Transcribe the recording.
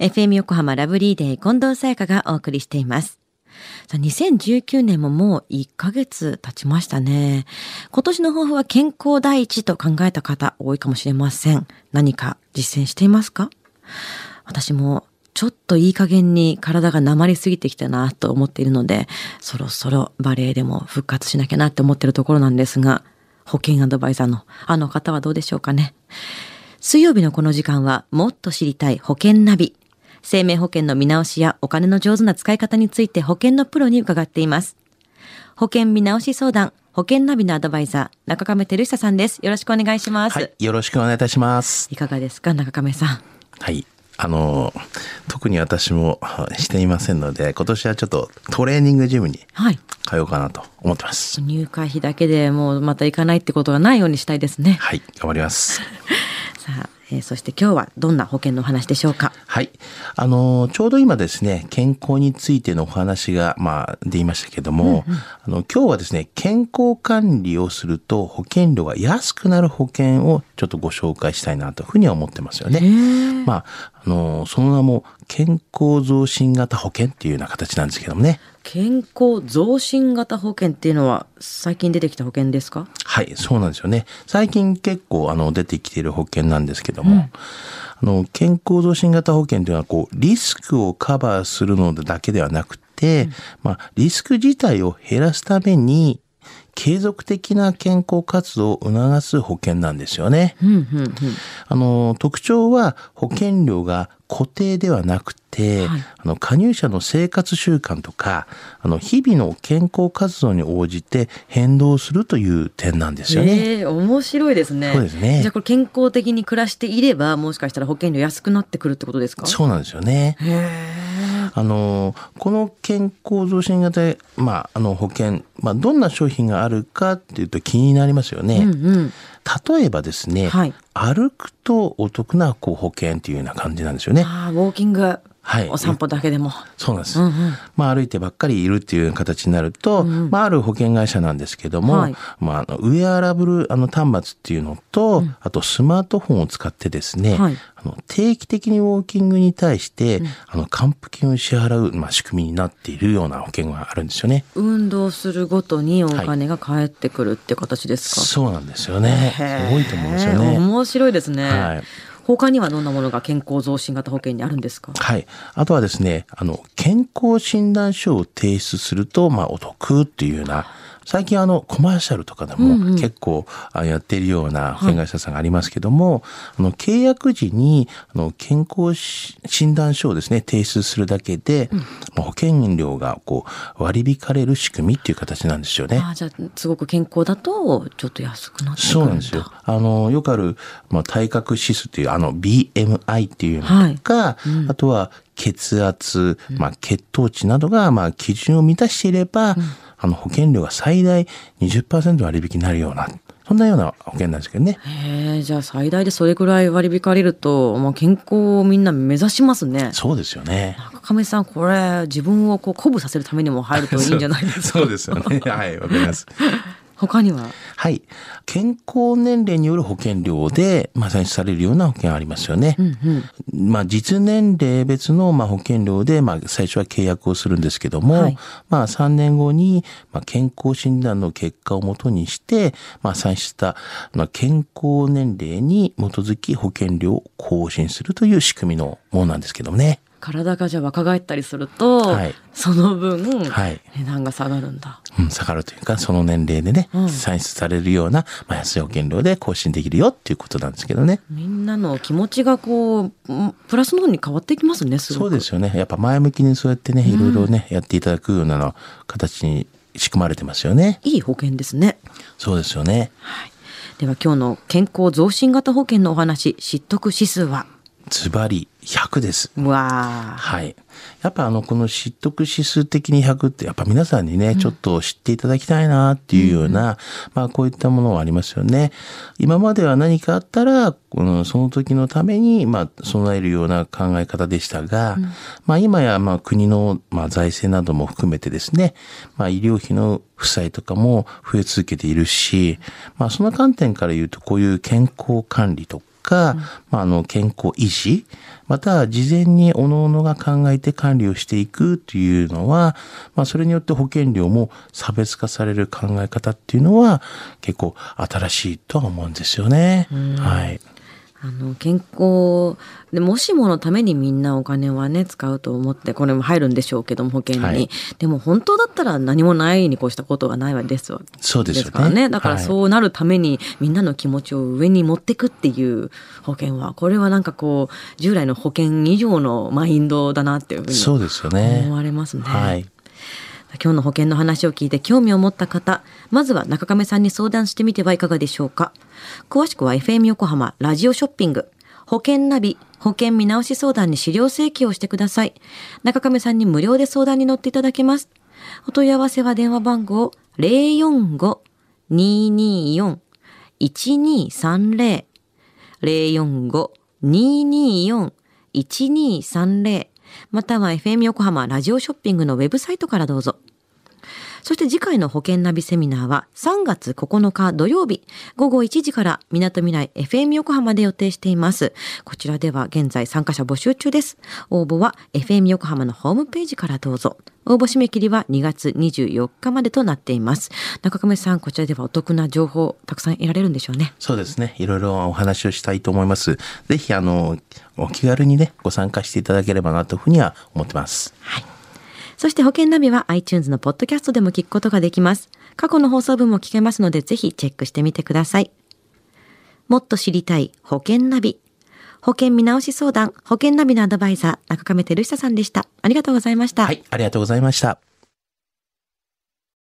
FM 横浜ラブリーデー近藤沙耶香がお送りしています。さあ2019年ももう1ヶ月経ちましたね。今年の抱負は健康第一と考えた方多いかもしれません。何か実践していますか？私もちょっといい加減に体がなりすぎてきたなと思っているので、そろそろバレエでも復活しなきゃなって思っているところなんですが、保険アドバイザーのあの方はどうでしょうかね。水曜日のこの時間はもっと知りたい保険ナビ。生命保険の見直しやお金の上手な使い方について保険のプロに伺っています。保険見直し相談、保険ナビのアドバイザー、中亀照久さんです。よろしくお願いします。はい、よろしくお願いいたします。いかがですか、中亀さん。はい。あの、特に私もしていませんので、今年はちょっとトレーニングジムにはい。通おうかなと思ってます。入会費だけでもうまた行かないってことがないようにしたいですね。はい、頑張ります。さあ、えーそして今日はどんな保険のお話でしょうか？はい。あの、ちょうど今ですね、健康についてのお話が、まあ、出いましたけども、あの、今日はですね、健康管理をすると保険料が安くなる保険をちょっとご紹介したいなというふうには思ってますよね。まあ、あの、その名も健康増進型保険っていうような形なんですけどもね。健康増進型保険っていうのは最近出てきた保険ですか？はい、そうなんですよね。最近結構あの出てきている保険なんですけども、あの健康増進型保険というのはこうリスクをカバーするのだけではなくて、まあリスク自体を減らすために継続的な健康活動を促す保険なんですよね。うんうんうん。あの特徴は保険料が固定ではなくて、はいあの加入者の生活習慣とかあの日々の健康活動に応じて変動するという点なんですよね。ええ面白いですね。そうですねじゃあこれ健康的に暮らしていればもしかしたら保険料安くなってくるってことですか？そうなんですよね。へえ。あのこの健康増進型、まあ、あの保険、まあ、どんな商品があるかっていうと気になりますよね。うんうん。例えばですね、はい歩くとお得なこう保険っていうような感じなんですよね。ああ、ウォーキング、はいお散歩だけでも。そうなんです。うんうんまあ歩いてばっかりいるっていう形になると、うんうんまあある保険会社なんですけども、はいまあウェアラブルあの端末っていうのと、あとスマートフォンを使ってですね、はいあの定期的にウォーキングに対して、あの還付金を支払う、まあ、仕組みになっているような保険があるんですよね。運動するごとにお金が返ってくるって形ですか、そうなんですよね。すごいと思うんですよね。面白いですね。はい他にはどんなものが健康増進型保険にあるんですか？はい。あとはですね、あの、健康診断書を提出すると、まあ、お得っていうような、最近あの、コマーシャルとかでもうんうん結構あやっているような保険会社さんがありますけども、あの、契約時に、あの、健康し診断書をですね、提出するだけで、まあ保険料がこう、割り引かれる仕組みっていう形なんですよね。ああ、じゃあ、すごく健康だと、ちょっと安くなってくるんだ。そうなんですよ。あの、よくある、まあ、体格指数っていう、あの、BMI っていうのとか、あとは血圧、まあ、血糖値などが、まあ、基準を満たしていれば、あの、保険料が最大20%割引になるような、そんなような保険なんですけどね。へえ、じゃあ最大でそれぐらい割り引かれると、まあ、健康をみんな目指しますね。そうですよね。中亀さん、これ、自分をこう鼓舞させるためにも入るといいんじゃないですか？そうですよね。はい、わかります。他には？はい。健康年齢による保険料で、まあ、算出されるような保険ありますよね。まあ、実年齢別の、まあ、保険料で、まあ、最初は契約をするんですけども、はいまあ、3年後に、まあ、健康診断の結果をもとにして、まあ、算出した、まあ、健康年齢に基づき保険料を更新するという仕組みのものなんですけどもね。体がじゃあ若返ったりすると、はいその分、はい値段が下がるんだ。うん、下がるというか、その年齢でね、うん算出されるような、まあ、安い保険料で更新できるよっていうことなんですけどね。みんなの気持ちがこう、んプラスの方に変わっていきますね、すごく。そうですよね。やっぱ前向きにそうやってね、いろいろね、やっていただくようなの形に仕組まれてますよね。いい保険ですね。そうですよね。はい。では今日の健康増進型保険のお話、知得指数は？ズバリ100です。うわあ。はい。やっぱあの、この知得指数的に100って、やっぱ皆さんにね、ちょっと知っていただきたいなっていうような、まあこういったものはありますよね。今までは何かあったら、このその時のために、まあ備えるような考え方でしたが、まあ今やまあ国の、まあ、財政なども含めてですね、まあ医療費の負債とかも増え続けているし、まあその観点から言うと、こういう健康管理とか、まあ、あの健康維持または事前に各々が考えて管理をしていくというのは、まあ、それによって保険料も差別化される考え方っていうのは結構新しいとは思うんですよね。はいあの健康でもしものためにみんなお金はね使うと思ってこれも入るんでしょうけども保険に、はい、でも本当だったら何もないに越したことはないわけですわそうです、ね、からね。だからそうなるためにみんなの気持ちを上に持っていくっていう保険はこれはなんかこう従来の保険以上のマインドだなっていうふうに思われますね。はい今日の保険の話を聞いて興味を持った方、まずは中亀さんに相談してみてはいかがでしょうか。詳しくは FM 横浜ラジオショッピング、保険ナビ、保険見直し相談に資料請求をしてください。中亀さんに無料で相談に乗っていただけます。お問い合わせは電話番号045-224-1230 045-224-1230または FM 横浜ラジオショッピングのウェブサイトからどうぞ。そして次回の保険ナビセミナーは3月9日土曜日午後1時から港未来 FM 横浜で予定しています。こちらでは現在参加者募集中です。応募は FM 横浜のホームページからどうぞ。応募締め切りは2月24日までとなっています。中亀さん、こちらではお得な情報たくさん得られるんでしょうね。そうですね。いろいろお話をしたいと思います。ぜひ、あの、お気軽にね、ご参加していただければなというふうには思ってます。はい。そして保険ナビは iTunes のポッドキャストでも聞くことができます。過去の放送分も聞けますのでぜひチェックしてみてください。もっと知りたい保険ナビ。保険見直し相談、保険ナビのアドバイザー、中亀照久さんでした。ありがとうございました。はい、ありがとうございました。